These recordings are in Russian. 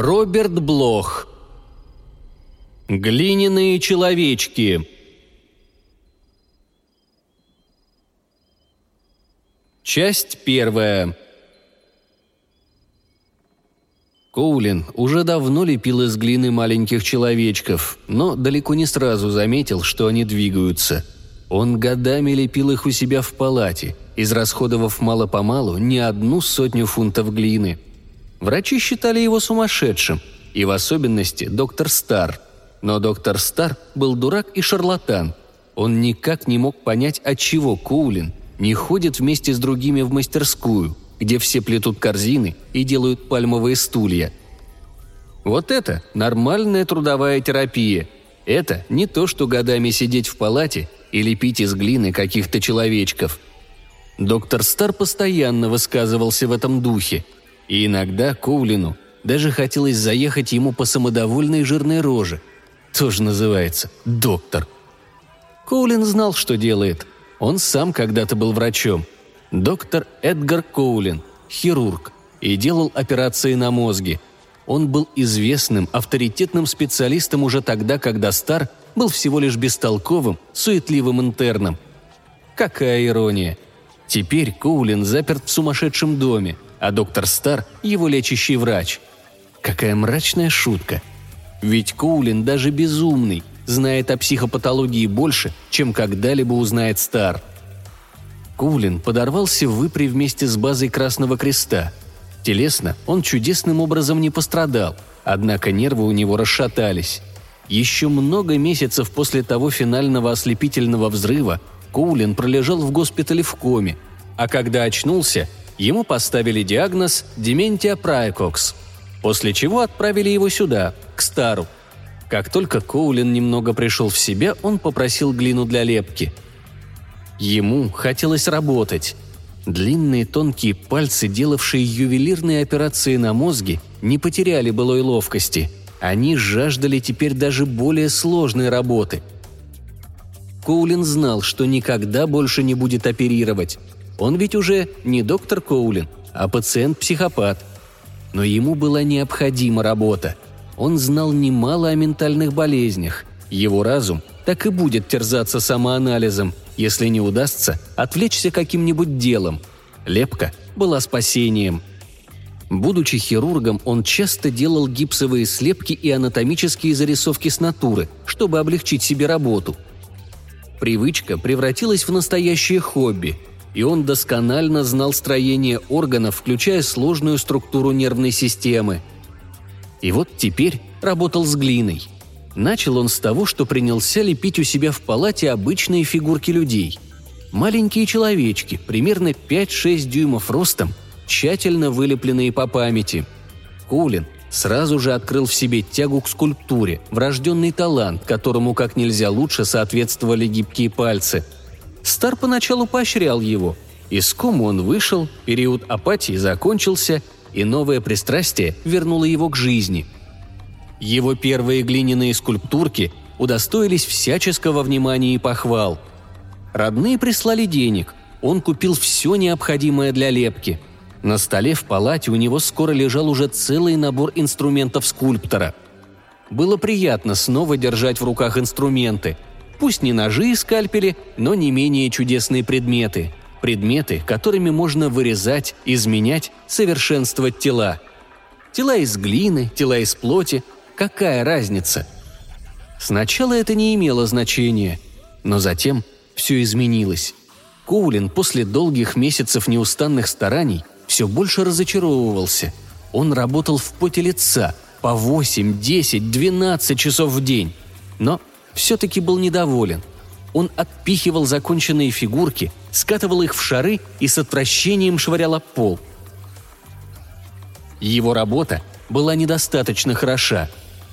Роберт Блох. Глиняные человечки. Часть первая. Коулин уже давно лепил из глины маленьких человечков, но далеко не сразу заметил, что они двигаются. Он годами лепил их у себя в палате, израсходовав мало-помалу не одну сотню фунтов глины. Врачи считали его сумасшедшим, и в особенности доктор Стар. Но доктор Стар был дурак и шарлатан. Он никак не мог понять, отчего Коулин не ходит вместе с другими в мастерскую – где все плетут корзины и делают пальмовые стулья. Вот это нормальная трудовая терапия. Это не то, что годами сидеть в палате и лепить из глины каких-то человечков. Доктор Стар постоянно высказывался в этом духе, и иногда Коулину даже хотелось заехать ему по самодовольной жирной роже. Тоже называется «доктор». Коулин знал, что делает. Он сам когда-то был врачом – доктор Эдгар Коулин, хирург, и делал операции на мозге. Он был известным, авторитетным специалистом уже тогда, когда Стар был всего лишь бестолковым, суетливым интерном. Какая ирония! Теперь Коулин заперт в сумасшедшем доме, а доктор Стар – его лечащий врач. Какая мрачная шутка! Ведь Коулин даже безумный, знает о психопатологии больше, чем когда-либо узнает Стар – Кулин подорвался в выпре вместе с базой Красного Креста. Телесно он чудесным образом не пострадал, однако нервы у него расшатались. Еще много месяцев после того финального ослепительного взрыва Коулин пролежал в госпитале в коме, а когда очнулся, ему поставили диагноз «Дементия Прайкокс», после чего отправили его сюда, к Стару. Как только Коулин немного пришел в себя, он попросил глину для лепки – Ему хотелось работать. Длинные тонкие пальцы, делавшие ювелирные операции на мозге, не потеряли былой ловкости. Они жаждали теперь даже более сложной работы. Коулин знал, что никогда больше не будет оперировать. Он ведь уже не доктор Коулин, а пациент-психопат. Но ему была необходима работа. Он знал немало о ментальных болезнях. Его разум так и будет терзаться самоанализом – если не удастся, отвлечься каким-нибудь делом. Лепка была спасением. Будучи хирургом, он часто делал гипсовые слепки и анатомические зарисовки с натуры, чтобы облегчить себе работу. Привычка превратилась в настоящее хобби, и он досконально знал строение органов, включая сложную структуру нервной системы. И вот теперь работал с глиной – Начал он с того, что принялся лепить у себя в палате обычные фигурки людей. Маленькие человечки, примерно 5-6 дюймов ростом, тщательно вылепленные по памяти. Кулин сразу же открыл в себе тягу к скульптуре, врожденный талант, которому как нельзя лучше соответствовали гибкие пальцы. Стар поначалу поощрял его. Из кому он вышел, период апатии закончился, и новое пристрастие вернуло его к жизни – его первые глиняные скульптурки удостоились всяческого внимания и похвал. Родные прислали денег, он купил все необходимое для лепки. На столе в палате у него скоро лежал уже целый набор инструментов скульптора. Было приятно снова держать в руках инструменты. Пусть не ножи и скальпели, но не менее чудесные предметы. Предметы, которыми можно вырезать, изменять, совершенствовать тела. Тела из глины, тела из плоти, Какая разница? Сначала это не имело значения, но затем все изменилось. Коулин после долгих месяцев неустанных стараний все больше разочаровывался. Он работал в поте лица по 8, 10, 12 часов в день. Но все-таки был недоволен. Он отпихивал законченные фигурки, скатывал их в шары и с отвращением швырял об пол. Его работа была недостаточно хороша,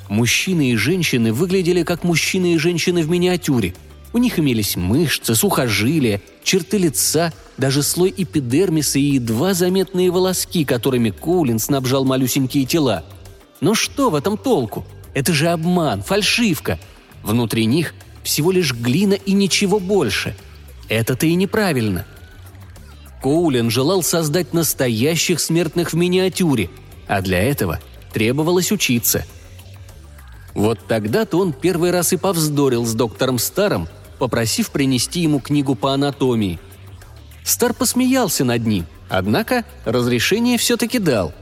Мужчины и женщины выглядели как мужчины и женщины в миниатюре. У них имелись мышцы, сухожилия, черты лица, даже слой эпидермиса и едва заметные волоски, которыми Коулин снабжал малюсенькие тела. Но что в этом толку? Это же обман, фальшивка. Внутри них всего лишь глина и ничего больше. Это-то и неправильно. Коулин желал создать настоящих смертных в миниатюре, а для этого – требовалось учиться. Вот тогда-то он первый раз и повздорил с доктором Старом, попросив принести ему книгу по анатомии. Стар посмеялся над ним, однако разрешение все-таки дал.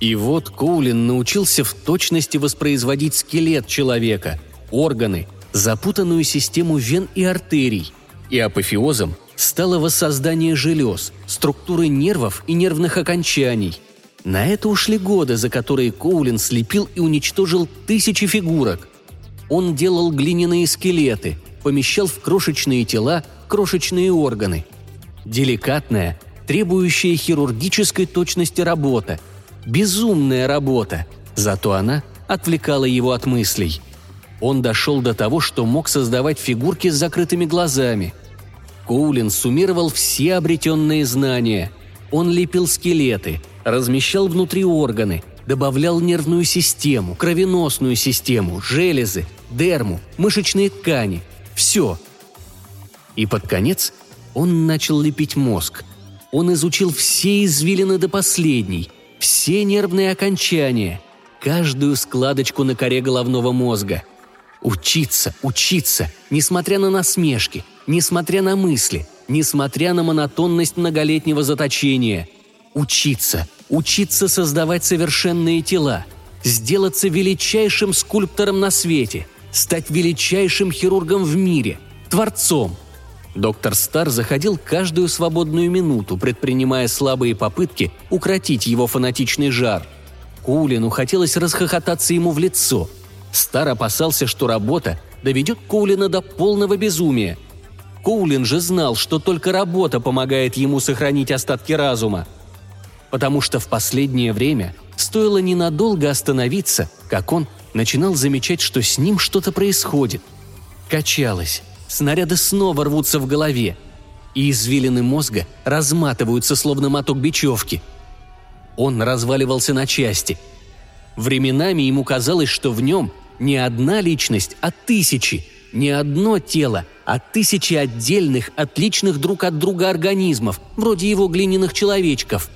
И вот Коулин научился в точности воспроизводить скелет человека, органы, запутанную систему вен и артерий, и апофеозом стало воссоздание желез, структуры нервов и нервных окончаний. На это ушли годы, за которые Коулин слепил и уничтожил тысячи фигурок. Он делал глиняные скелеты, помещал в крошечные тела крошечные органы. Деликатная, требующая хирургической точности работа. Безумная работа. Зато она отвлекала его от мыслей. Он дошел до того, что мог создавать фигурки с закрытыми глазами – Коулин суммировал все обретенные знания. Он лепил скелеты, размещал внутри органы, добавлял нервную систему, кровеносную систему, железы, дерму, мышечные ткани. Все. И под конец он начал лепить мозг. Он изучил все извилины до последней, все нервные окончания, каждую складочку на коре головного мозга. Учиться, учиться, несмотря на насмешки – несмотря на мысли, несмотря на монотонность многолетнего заточения. Учиться, учиться создавать совершенные тела, сделаться величайшим скульптором на свете, стать величайшим хирургом в мире, творцом. Доктор Стар заходил каждую свободную минуту, предпринимая слабые попытки укротить его фанатичный жар. Кулину хотелось расхохотаться ему в лицо. Стар опасался, что работа доведет Кулина до полного безумия – Коулин же знал, что только работа помогает ему сохранить остатки разума. Потому что в последнее время стоило ненадолго остановиться, как он начинал замечать, что с ним что-то происходит. Качалось. Снаряды снова рвутся в голове. И извилины мозга разматываются, словно моток бечевки. Он разваливался на части. Временами ему казалось, что в нем не одна личность, а тысячи – не одно тело, а тысячи отдельных, отличных друг от друга организмов, вроде его глиняных человечков.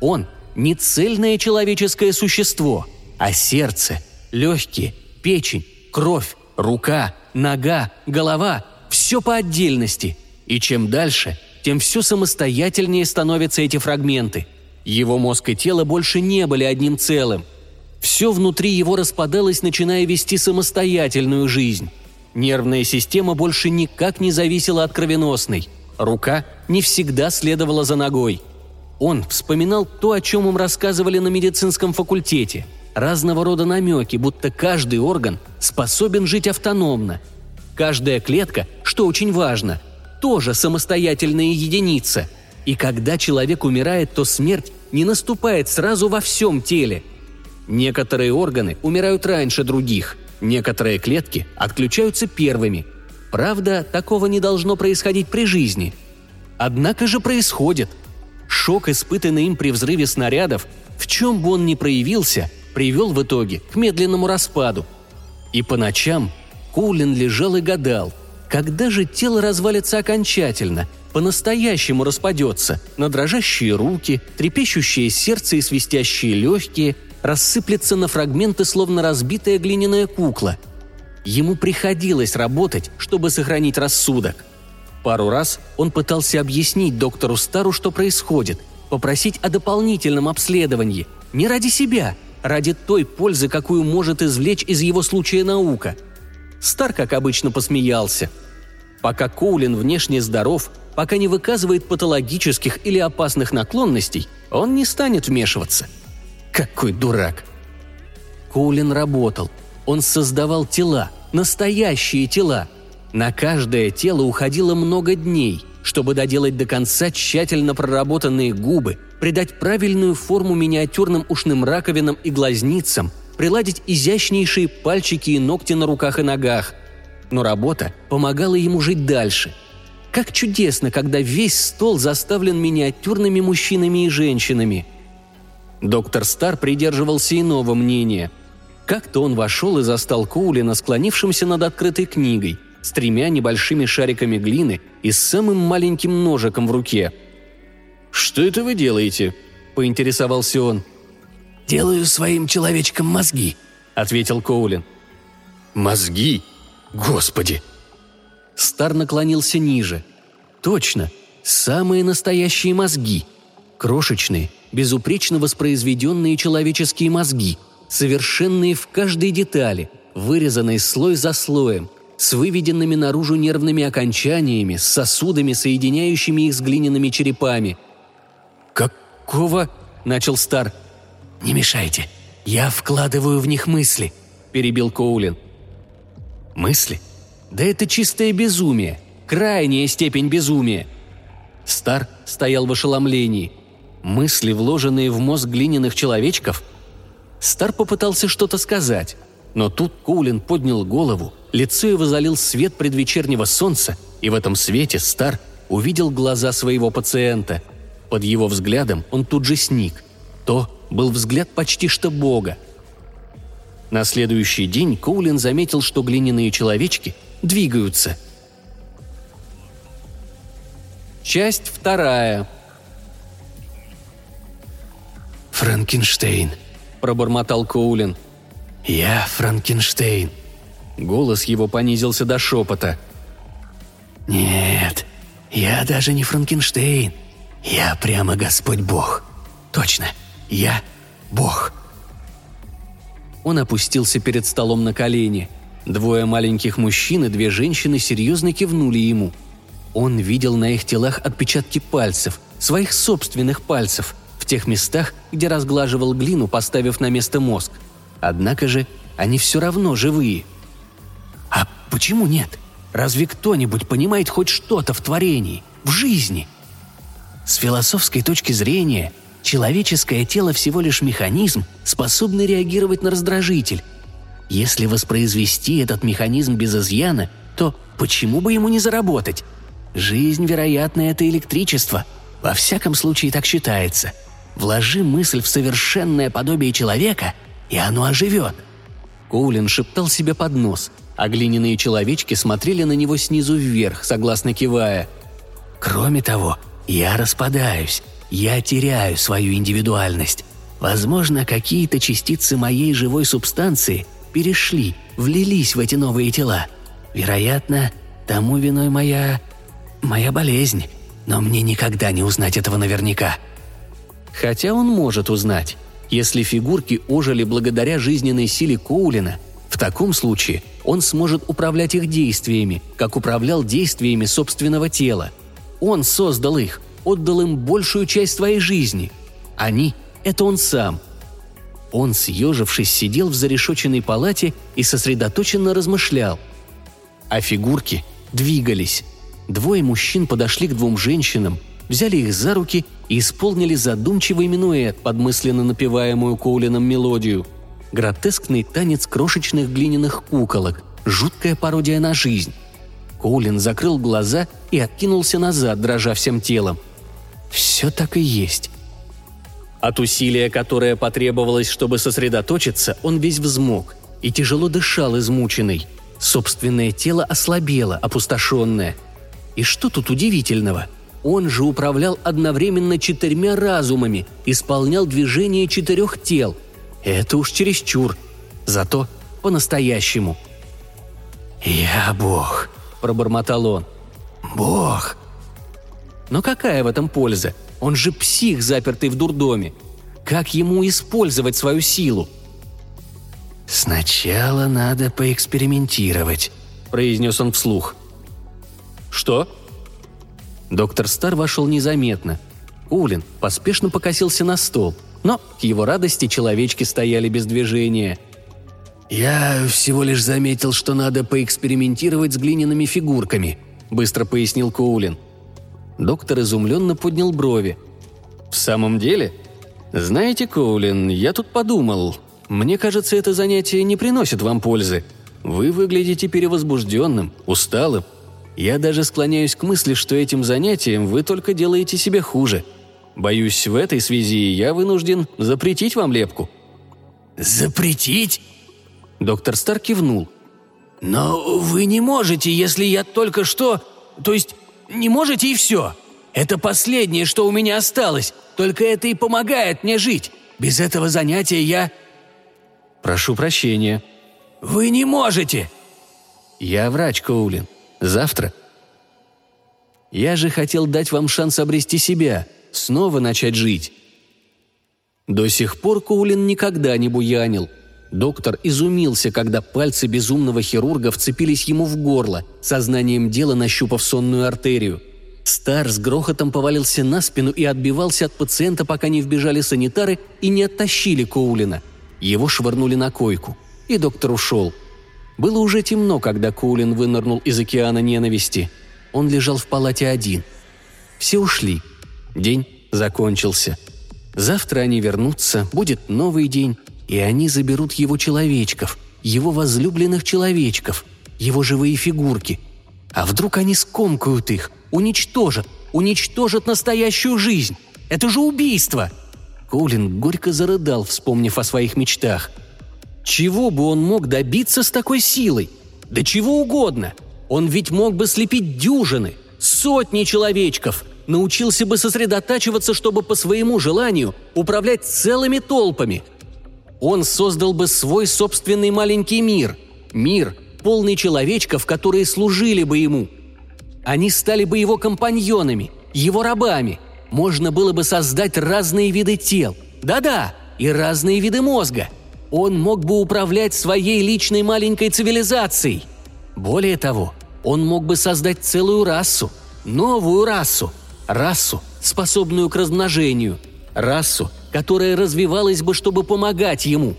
Он – не цельное человеческое существо, а сердце, легкие, печень, кровь, рука, нога, голова – все по отдельности. И чем дальше, тем все самостоятельнее становятся эти фрагменты. Его мозг и тело больше не были одним целым. Все внутри его распадалось, начиная вести самостоятельную жизнь. Нервная система больше никак не зависела от кровеносной. Рука не всегда следовала за ногой. Он вспоминал то, о чем им рассказывали на медицинском факультете. Разного рода намеки, будто каждый орган способен жить автономно. Каждая клетка, что очень важно, тоже самостоятельная единица. И когда человек умирает, то смерть не наступает сразу во всем теле. Некоторые органы умирают раньше других – Некоторые клетки отключаются первыми. Правда, такого не должно происходить при жизни. Однако же происходит. Шок, испытанный им при взрыве снарядов, в чем бы он ни проявился, привел в итоге к медленному распаду. И по ночам Коулин лежал и гадал, когда же тело развалится окончательно, по-настоящему распадется на дрожащие руки, трепещущее сердце и свистящие легкие, рассыплется на фрагменты, словно разбитая глиняная кукла. Ему приходилось работать, чтобы сохранить рассудок. Пару раз он пытался объяснить доктору Стару, что происходит, попросить о дополнительном обследовании. Не ради себя, ради той пользы, какую может извлечь из его случая наука. Стар, как обычно, посмеялся. Пока Коулин внешне здоров, пока не выказывает патологических или опасных наклонностей, он не станет вмешиваться – какой дурак! Коулин работал. Он создавал тела, настоящие тела. На каждое тело уходило много дней, чтобы доделать до конца тщательно проработанные губы, придать правильную форму миниатюрным ушным раковинам и глазницам, приладить изящнейшие пальчики и ногти на руках и ногах. Но работа помогала ему жить дальше. Как чудесно, когда весь стол заставлен миниатюрными мужчинами и женщинами – Доктор Стар придерживался иного мнения. Как-то он вошел и застал Коулина склонившимся над открытой книгой, с тремя небольшими шариками глины и с самым маленьким ножиком в руке. «Что это вы делаете?» – поинтересовался он. «Делаю своим человечкам мозги», — ответил Коулин. «Мозги? Господи!» Стар наклонился ниже. «Точно, самые настоящие мозги. Крошечные, безупречно воспроизведенные человеческие мозги, совершенные в каждой детали, вырезанные слой за слоем, с выведенными наружу нервными окончаниями, с сосудами, соединяющими их с глиняными черепами. «Какого?» – начал Стар. «Не мешайте. Я вкладываю в них мысли», – перебил Коулин. «Мысли? Да это чистое безумие, крайняя степень безумия». Стар стоял в ошеломлении. Мысли, вложенные в мозг глиняных человечков? Стар попытался что-то сказать, но тут Коулин поднял голову, лицо его залил свет предвечернего солнца, и в этом свете Стар увидел глаза своего пациента. Под его взглядом он тут же сник. То был взгляд почти что Бога. На следующий день Коулин заметил, что глиняные человечки двигаются. Часть вторая. «Франкенштейн», – пробормотал Коулин – «Я Франкенштейн». Голос его понизился до шепота. «Нет, я даже не Франкенштейн. Я прямо Господь Бог. Точно, я Бог». Он опустился перед столом на колени. Двое маленьких мужчин и две женщины серьезно кивнули ему. Он видел на их телах отпечатки пальцев, своих собственных пальцев, в тех местах, где разглаживал глину, поставив на место мозг – Однако же они все равно живые. А почему нет? Разве кто-нибудь понимает хоть что-то в творении, в жизни? С философской точки зрения, человеческое тело всего лишь механизм, способный реагировать на раздражитель. Если воспроизвести этот механизм без изъяна, то почему бы ему не заработать? Жизнь, вероятно, это электричество. Во всяком случае так считается. Вложи мысль в совершенное подобие человека – и оно оживет. Коулин шептал себе под нос, а глиняные человечки смотрели на него снизу вверх, согласно кивая. «Кроме того, я распадаюсь, я теряю свою индивидуальность. Возможно, какие-то частицы моей живой субстанции перешли, влились в эти новые тела. Вероятно, тому виной моя... моя болезнь. Но мне никогда не узнать этого наверняка. Хотя он может узнать. Если фигурки ожили благодаря жизненной силе Коулина, в таком случае он сможет управлять их действиями, как управлял действиями собственного тела. Он создал их, отдал им большую часть своей жизни. Они – это он сам. Он, съежившись, сидел в зарешоченной палате и сосредоточенно размышлял. А фигурки двигались. Двое мужчин подошли к двум женщинам, взяли их за руки и исполнили задумчивый минуэт под мысленно напеваемую Коулином мелодию. Гротескный танец крошечных глиняных куколок, жуткая пародия на жизнь. Коулин закрыл глаза и откинулся назад, дрожа всем телом. Все так и есть. От усилия, которое потребовалось, чтобы сосредоточиться, он весь взмок и тяжело дышал измученный. Собственное тело ослабело, опустошенное. И что тут удивительного – он же управлял одновременно четырьмя разумами, исполнял движение четырех тел. Это уж чересчур. Зато по-настоящему. «Я Бог», – пробормотал он. «Бог». Но какая в этом польза? Он же псих, запертый в дурдоме. Как ему использовать свою силу? «Сначала надо поэкспериментировать», – произнес он вслух. «Что?» Доктор Стар вошел незаметно. Улин поспешно покосился на стол, но, к его радости, человечки стояли без движения. «Я всего лишь заметил, что надо поэкспериментировать с глиняными фигурками», – быстро пояснил Коулин. Доктор изумленно поднял брови. «В самом деле? Знаете, Коулин, я тут подумал. Мне кажется, это занятие не приносит вам пользы. Вы выглядите перевозбужденным, усталым, я даже склоняюсь к мысли, что этим занятием вы только делаете себе хуже. Боюсь, в этой связи я вынужден запретить вам лепку». «Запретить?» Доктор Стар кивнул. «Но вы не можете, если я только что... То есть не можете и все. Это последнее, что у меня осталось. Только это и помогает мне жить. Без этого занятия я...» «Прошу прощения». «Вы не можете!» «Я врач, Коулин. Завтра». «Я же хотел дать вам шанс обрести себя, снова начать жить». До сих пор Коулин никогда не буянил. Доктор изумился, когда пальцы безумного хирурга вцепились ему в горло, сознанием дела нащупав сонную артерию. Стар с грохотом повалился на спину и отбивался от пациента, пока не вбежали санитары и не оттащили Коулина. Его швырнули на койку. И доктор ушел. Было уже темно, когда Коулин вынырнул из океана ненависти. Он лежал в палате один. Все ушли. День закончился. Завтра они вернутся, будет новый день, и они заберут его человечков, его возлюбленных человечков, его живые фигурки. А вдруг они скомкают их, уничтожат, уничтожат настоящую жизнь? Это же убийство!» Коулин горько зарыдал, вспомнив о своих мечтах. Чего бы он мог добиться с такой силой? Да чего угодно. Он ведь мог бы слепить дюжины, сотни человечков – научился бы сосредотачиваться, чтобы по своему желанию управлять целыми толпами. Он создал бы свой собственный маленький мир. Мир, полный человечков, которые служили бы ему. Они стали бы его компаньонами, его рабами. Можно было бы создать разные виды тел. Да-да, и разные виды мозга. Он мог бы управлять своей личной маленькой цивилизацией. Более того, он мог бы создать целую расу, новую расу – расу, способную к размножению, расу, которая развивалась бы, чтобы помогать ему.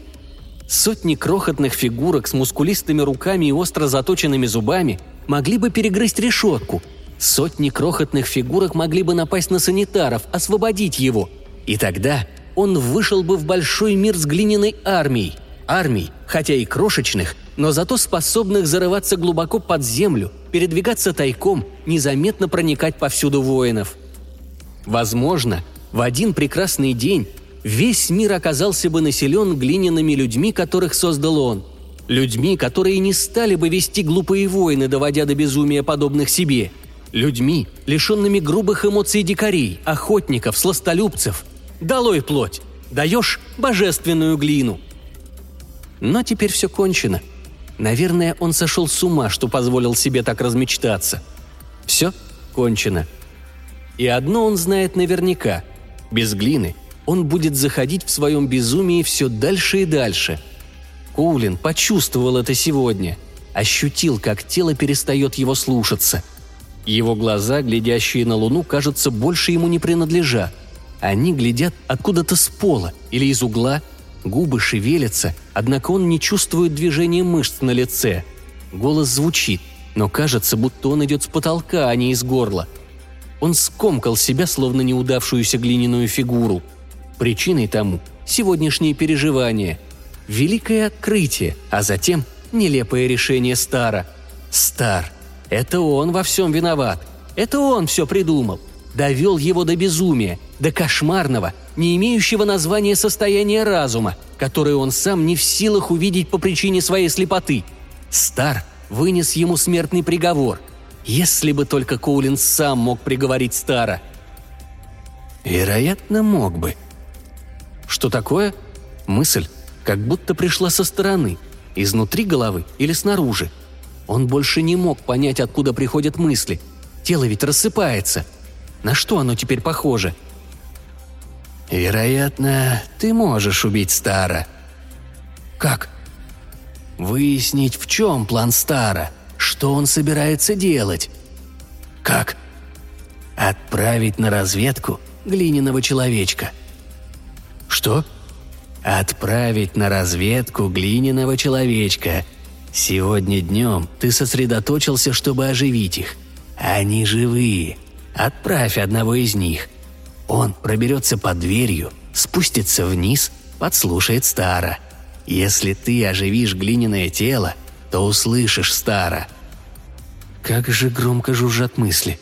Сотни крохотных фигурок с мускулистыми руками и остро заточенными зубами могли бы перегрызть решетку. Сотни крохотных фигурок могли бы напасть на санитаров, освободить его. И тогда он вышел бы в большой мир с глиняной армией. Армией, хотя и крошечных, но зато способных зарываться глубоко под землю, передвигаться тайком, незаметно проникать повсюду воинов. Возможно, в один прекрасный день весь мир оказался бы населен глиняными людьми, которых создал он. Людьми, которые не стали бы вести глупые войны, доводя до безумия подобных себе. Людьми, лишенными грубых эмоций дикарей, охотников, сластолюбцев. Долой плоть! Даешь божественную глину. Но теперь все кончено – Наверное, он сошел с ума, что позволил себе так размечтаться. Все кончено. И одно он знает наверняка. Без глины он будет заходить в своем безумии все дальше и дальше. Коулин почувствовал это сегодня. Ощутил, как тело перестает его слушаться. Его глаза, глядящие на луну, кажется, больше ему не принадлежат. Они глядят откуда-то с пола или из угла – Губы шевелятся, однако он не чувствует движения мышц на лице. Голос звучит, но кажется, будто он идет с потолка, а не из горла. Он скомкал себя, словно неудавшуюся глиняную фигуру. Причиной тому – сегодняшние переживания. Великое открытие, а затем нелепое решение Стара. Стар. Это он во всем виноват. Это он все придумал. Довел его до безумия, до кошмарного, не имеющего названия состояния разума, которое он сам не в силах увидеть по причине своей слепоты. Стар вынес ему смертный приговор. Если бы только Коулин сам мог приговорить Стара. Вероятно, мог бы. Что такое? Мысль как будто пришла со стороны, изнутри головы или снаружи. Он больше не мог понять, откуда приходят мысли. Тело ведь рассыпается. На что оно теперь похоже – «Вероятно, ты можешь убить Стара». «Как?» «Выяснить, в чем план Стара, что он собирается делать». «Как?» «Отправить на разведку глиняного человечка». «Что?» «Отправить на разведку глиняного человечка. Сегодня днем ты сосредоточился, чтобы оживить их. Они живые. Отправь одного из них. Он проберется под дверью, спустится вниз, подслушает Стара. Если ты оживишь глиняное тело, то услышишь Стара. Как же громко жужжат мысли.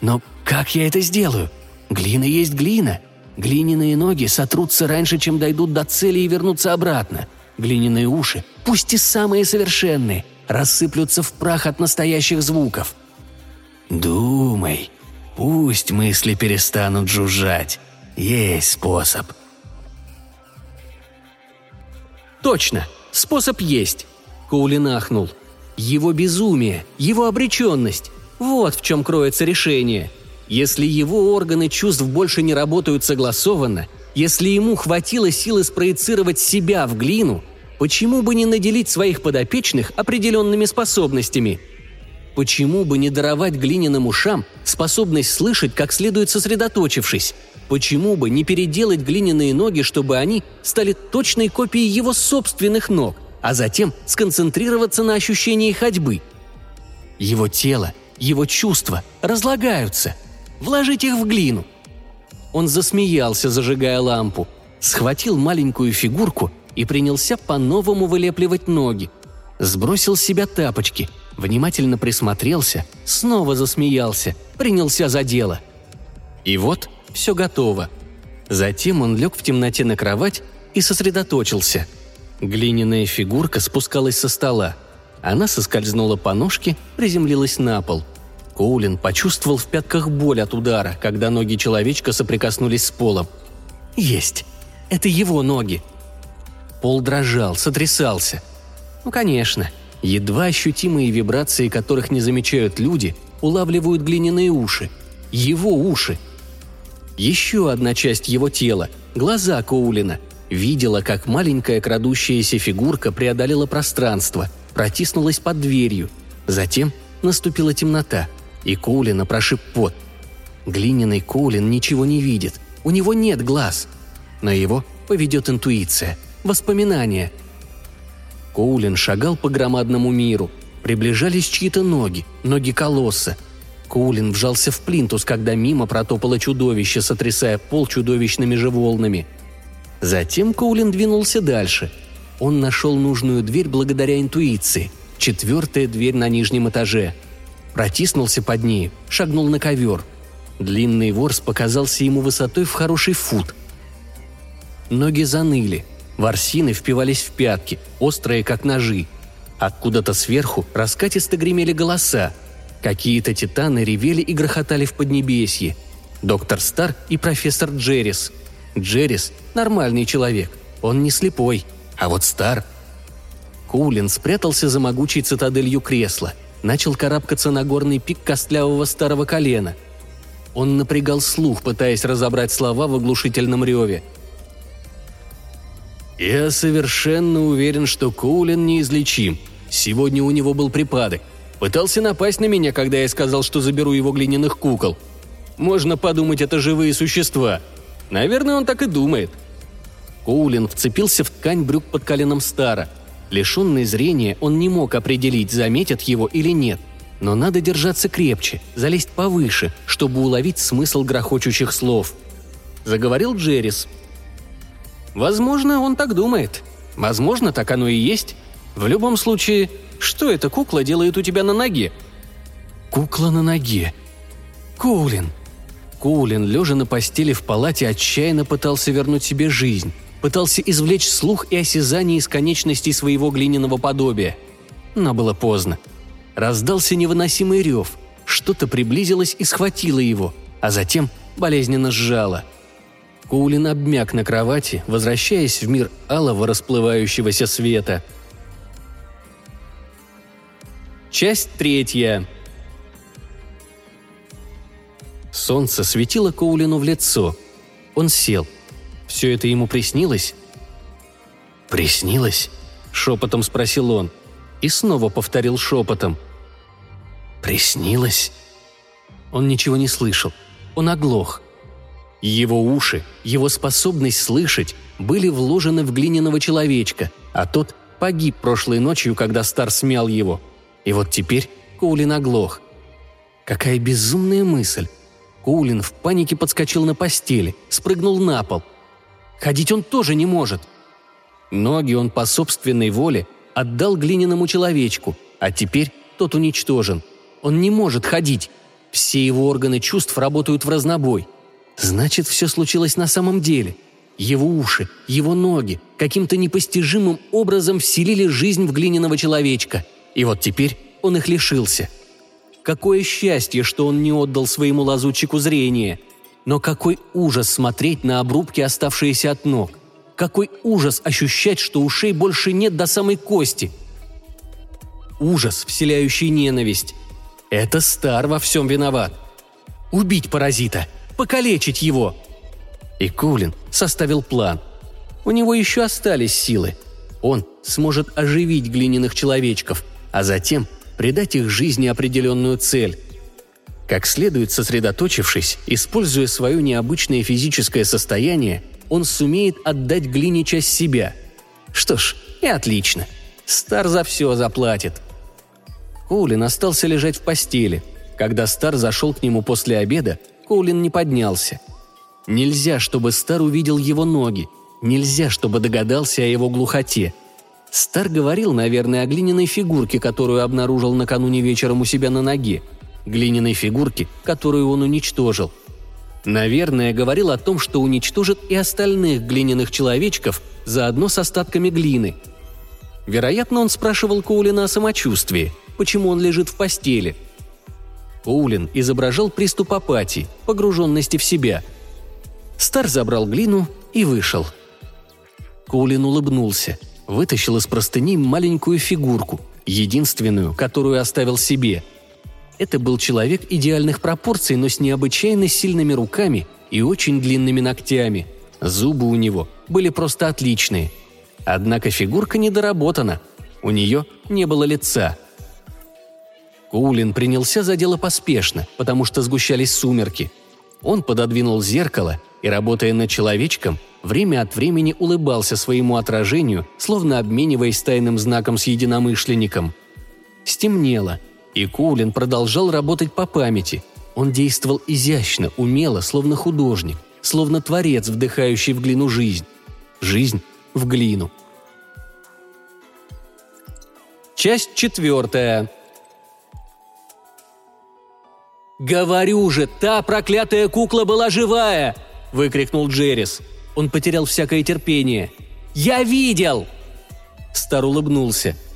Но как я это сделаю? Глина есть глина. Глиняные ноги сотрутся раньше, чем дойдут до цели и вернутся обратно. Глиняные уши, пусть и самые совершенные, рассыплются в прах от настоящих звуков. Думай, Пусть мысли перестанут жужжать. Есть способ. Точно! Способ есть!» Коулин ахнул. «Его безумие, его обреченность. Вот в чем кроется решение. Если его органы чувств больше не работают согласованно, если ему хватило силы спроецировать себя в глину, почему бы не наделить своих подопечных определенными способностями? Почему бы не даровать глиняным ушам способность слышать, как следует сосредоточившись? Почему бы не переделать глиняные ноги, чтобы они стали точной копией его собственных ног, а затем сконцентрироваться на ощущении ходьбы? Его тело, его чувства разлагаются. Вложить их в глину. Он засмеялся, зажигая лампу, схватил маленькую фигурку и принялся по-новому вылепливать ноги. Сбросил с себя тапочки, внимательно присмотрелся, снова засмеялся, принялся за дело. И вот все готово. Затем он лег в темноте на кровать и сосредоточился. Глиняная фигурка спускалась со стола. Она соскользнула по ножке, приземлилась на пол. Коулин почувствовал в пятках боль от удара, когда ноги человечка соприкоснулись с полом. «Есть! Это его ноги!» Пол дрожал, сотрясался. Ну, конечно, едва ощутимые вибрации, которых не замечают люди, улавливают глиняные уши. Его уши. Еще одна часть его тела, глаза Коулина, видела, как маленькая крадущаяся фигурка преодолела пространство, протиснулась под дверью. Затем наступила темнота – и Коулина прошиб пот. Глиняный Коулин ничего не видит, у него нет глаз. Но его поведет интуиция, воспоминания. Коулин шагал по громадному миру. Приближались чьи-то ноги, ноги колосса. Коулин вжался в плинтус, когда мимо протопало чудовище, сотрясая пол чудовищными же волнами. Затем Коулин двинулся дальше. Он нашел нужную дверь благодаря интуиции. Четвертая дверь на нижнем этаже – Протиснулся под ней, шагнул на ковер. Длинный ворс показался ему высотой в хороший фут. Ноги заныли, ворсины впивались в пятки, острые как ножи. Откуда-то сверху раскатисто гремели голоса. Какие-то титаны ревели и грохотали в поднебесье. Доктор Стар и профессор Джеррис. Джеррис – нормальный человек, он не слепой, а вот Стар – Кулин спрятался за могучей цитаделью кресла начал карабкаться на горный пик костлявого старого колена. Он напрягал слух, пытаясь разобрать слова в оглушительном реве. «Я совершенно уверен, что Коулин неизлечим. Сегодня у него был припадок. Пытался напасть на меня, когда я сказал, что заберу его глиняных кукол. Можно подумать, это живые существа. Наверное, он так и думает». Коулин вцепился в ткань брюк под коленом Стара – Лишенный зрения, он не мог определить, заметят его или нет. Но надо держаться крепче, залезть повыше, чтобы уловить смысл грохочущих слов. Заговорил Джеррис. «Возможно, он так думает. Возможно, так оно и есть. В любом случае, что эта кукла делает у тебя на ноге?» «Кукла на ноге. Коулин». Коулин, лежа на постели в палате, отчаянно пытался вернуть себе жизнь пытался извлечь слух и осязание из конечностей своего глиняного подобия. Но было поздно. Раздался невыносимый рев. Что-то приблизилось и схватило его, а затем болезненно сжало. Коулин обмяк на кровати, возвращаясь в мир алого расплывающегося света. Часть третья. Солнце светило Коулину в лицо. Он сел – все это ему приснилось?» «Приснилось?» – шепотом спросил он. И снова повторил шепотом. «Приснилось?» Он ничего не слышал. Он оглох. Его уши, его способность слышать были вложены в глиняного человечка, а тот погиб прошлой ночью, когда Стар смял его. И вот теперь Коулин оглох. Какая безумная мысль! Коулин в панике подскочил на постели, спрыгнул на пол, Ходить он тоже не может. Ноги он по собственной воле отдал глиняному человечку, а теперь тот уничтожен. Он не может ходить. Все его органы чувств работают в разнобой. Значит, все случилось на самом деле. Его уши, его ноги каким-то непостижимым образом вселили жизнь в глиняного человечка. И вот теперь он их лишился. Какое счастье, что он не отдал своему лазутчику зрение – но какой ужас смотреть на обрубки, оставшиеся от ног. Какой ужас ощущать, что ушей больше нет до самой кости. Ужас, вселяющий ненависть. Это Стар во всем виноват. Убить паразита, покалечить его. И Кулин составил план. У него еще остались силы. Он сможет оживить глиняных человечков, а затем придать их жизни определенную цель. Как следует сосредоточившись, используя свое необычное физическое состояние, он сумеет отдать глине часть себя. Что ж, и отлично. Стар за все заплатит. Коулин остался лежать в постели. Когда Стар зашел к нему после обеда, Коулин не поднялся. Нельзя, чтобы Стар увидел его ноги. Нельзя, чтобы догадался о его глухоте. Стар говорил, наверное, о глиняной фигурке, которую обнаружил накануне вечером у себя на ноге. Глиняной фигурке, которую он уничтожил – Наверное, говорил о том, что уничтожит и остальных глиняных человечков заодно с остатками глины. Вероятно, он спрашивал Коулина о самочувствии, почему он лежит в постели. Коулин изображал приступ апатии, погруженности в себя. Стар забрал глину и вышел. Коулин улыбнулся, вытащил из простыни маленькую фигурку, единственную, которую оставил себе – это был человек идеальных пропорций, но с необычайно сильными руками и очень длинными ногтями. Зубы у него были просто отличные. Однако фигурка недоработана. У нее не было лица. Кулин принялся за дело поспешно, потому что сгущались сумерки. Он пододвинул зеркало и, работая над человечком, время от времени улыбался своему отражению, словно обмениваясь тайным знаком с единомышленником. Стемнело – и Коулин продолжал работать по памяти. Он действовал изящно, умело, словно художник, словно творец, вдыхающий в глину жизнь. Жизнь в глину. Часть четвертая. «Говорю же, та проклятая кукла была живая!» – выкрикнул Джеррис. Он потерял всякое терпение. «Я видел!» Стар улыбнулся –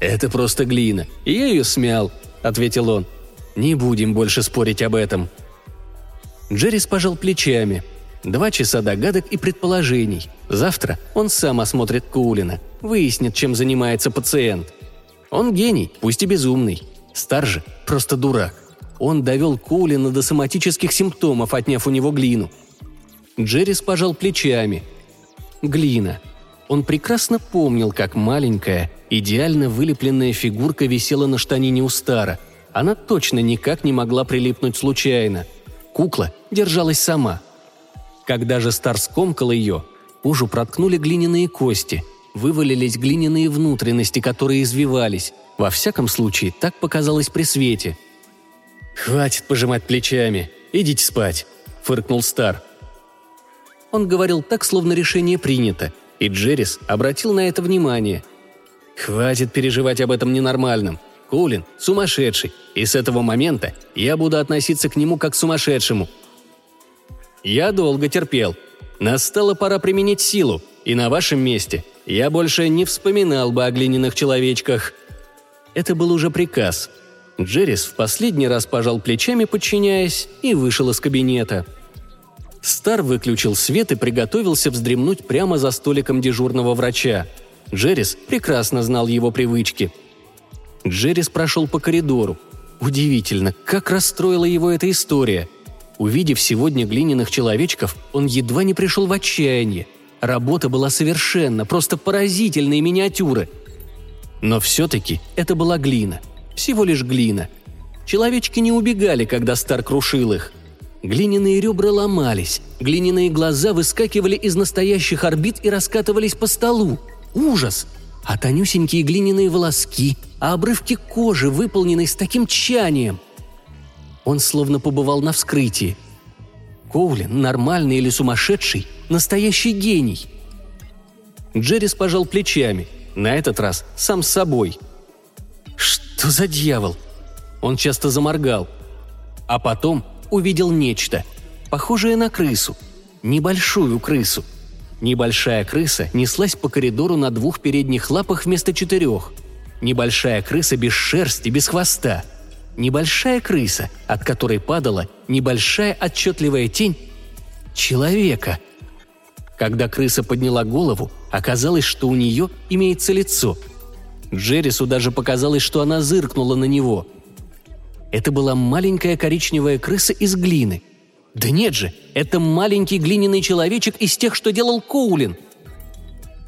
«Это просто глина. Я ее смял», — ответил он. «Не будем больше спорить об этом». Джеррис пожал плечами. Два часа догадок и предположений. Завтра он сам осмотрит Кулина, выяснит, чем занимается пациент. Он гений, пусть и безумный. Стар же просто дурак. Он довел Кулина до соматических симптомов, отняв у него глину. Джеррис пожал плечами. Глина. Он прекрасно помнил, как маленькая, Идеально вылепленная фигурка висела на штанине у Стара. Она точно никак не могла прилипнуть случайно. Кукла держалась сама. Когда же Стар скомкал ее, кожу проткнули глиняные кости, вывалились глиняные внутренности, которые извивались. Во всяком случае, так показалось при свете. «Хватит пожимать плечами. Идите спать», — фыркнул Стар. Он говорил так, словно решение принято, и Джеррис обратил на это внимание — Хватит переживать об этом ненормальном. Кулин – сумасшедший, и с этого момента я буду относиться к нему как к сумасшедшему. Я долго терпел. Настала пора применить силу, и на вашем месте я больше не вспоминал бы о глиняных человечках. Это был уже приказ. Джеррис в последний раз пожал плечами, подчиняясь, и вышел из кабинета. Стар выключил свет и приготовился вздремнуть прямо за столиком дежурного врача – Джеррис прекрасно знал его привычки. Джеррис прошел по коридору. Удивительно, как расстроила его эта история. Увидев сегодня глиняных человечков, он едва не пришел в отчаяние. Работа была совершенно, просто поразительной миниатюры. Но все-таки это была глина. Всего лишь глина. Человечки не убегали, когда Стар крушил их. Глиняные ребра ломались, глиняные глаза выскакивали из настоящих орбит и раскатывались по столу – Ужас! А тонюсенькие глиняные волоски, а обрывки кожи, выполненные с таким тщанием. Он словно побывал на вскрытии. Коулин, нормальный или сумасшедший, настоящий гений. Джеррис пожал плечами, на этот раз сам с собой. Что за дьявол? Он часто заморгал. А потом увидел нечто, похожее на крысу. Небольшую крысу – Небольшая крыса неслась по коридору на двух передних лапах вместо четырех. Небольшая крыса без шерсти, без хвоста. Небольшая крыса, от которой падала небольшая отчетливая тень человека. Когда крыса подняла голову, оказалось, что у нее имеется лицо. Джеррису даже показалось, что она зыркнула на него. Это была маленькая коричневая крыса из глины. Да нет же, это маленький глиняный человечек из тех, что делал Коулин.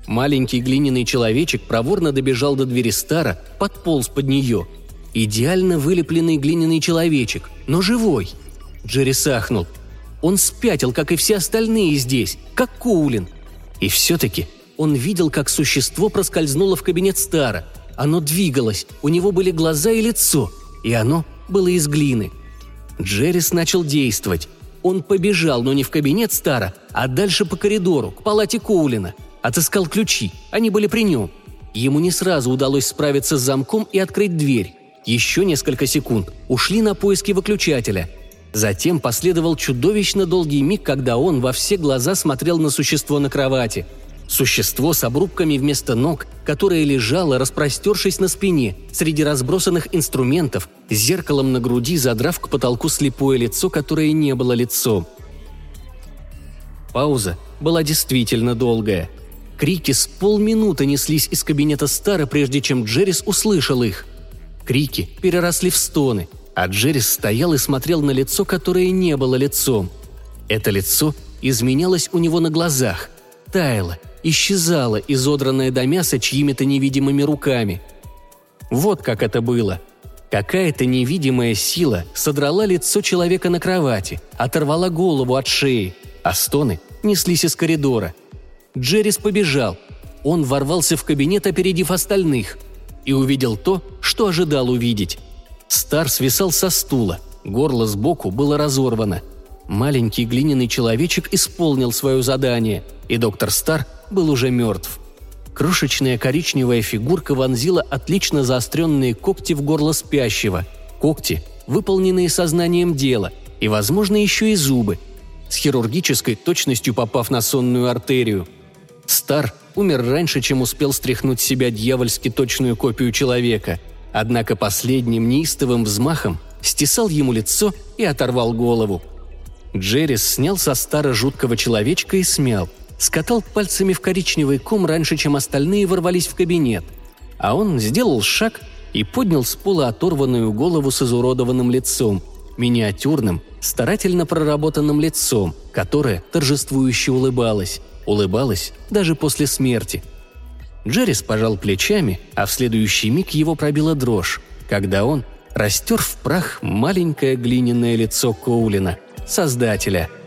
Маленький глиняный человечек проворно добежал до двери Стара, подполз под нее. Идеально вылепленный глиняный человечек, но живой. Джерри сахнул. Он спятил, как и все остальные здесь, как Коулин. И все-таки он видел, как существо проскользнуло в кабинет Стара. Оно двигалось, у него были глаза и лицо, и оно было из глины. Джеррис начал действовать. Он побежал, но не в кабинет Стара, а дальше по коридору, к палате Коулина. Отыскал ключи, они были при нем. Ему не сразу удалось справиться с замком и открыть дверь. Еще несколько секунд ушли на поиски выключателя. Затем последовал чудовищно долгий миг, когда он во все глаза смотрел на существо на кровати – Существо с обрубками вместо ног, которое лежало, распростершись на спине, среди разбросанных инструментов, с зеркалом на груди, задрав к потолку слепое лицо, которое не было лицом. Пауза была действительно долгая. Крики с полминуты неслись из кабинета Стара, прежде чем Джеррис услышал их. Крики переросли в стоны, а Джеррис стоял и смотрел на лицо, которое не было лицом. Это лицо изменялось у него на глазах, таяло, исчезала, изодранная до мяса чьими-то невидимыми руками. Вот как это было. Какая-то невидимая сила содрала лицо человека на кровати, оторвала голову от шеи, а стоны неслись из коридора. Джеррис побежал. Он ворвался в кабинет, опередив остальных, и увидел то, что ожидал увидеть. Стар свисал со стула, горло сбоку было разорвано. Маленький глиняный человечек исполнил свое задание, и доктор Стар был уже мертв. Крошечная коричневая фигурка вонзила отлично заостренные когти в горло спящего. Когти, выполненные сознанием дела, и, возможно, еще и зубы, с хирургической точностью попав на сонную артерию. Стар умер раньше, чем успел стряхнуть с себя дьявольски точную копию человека, однако последним неистовым взмахом стесал ему лицо и оторвал голову. Джеррис снял со стара жуткого человечка и смял – скатал пальцами в коричневый ком раньше, чем остальные ворвались в кабинет. А он сделал шаг и поднял с пола оторванную голову с изуродованным лицом, миниатюрным, старательно проработанным лицом, которое торжествующе улыбалось. Улыбалось даже после смерти. Джеррис пожал плечами, а в следующий миг его пробила дрожь, когда он растер в прах маленькое глиняное лицо Коулина, создателя –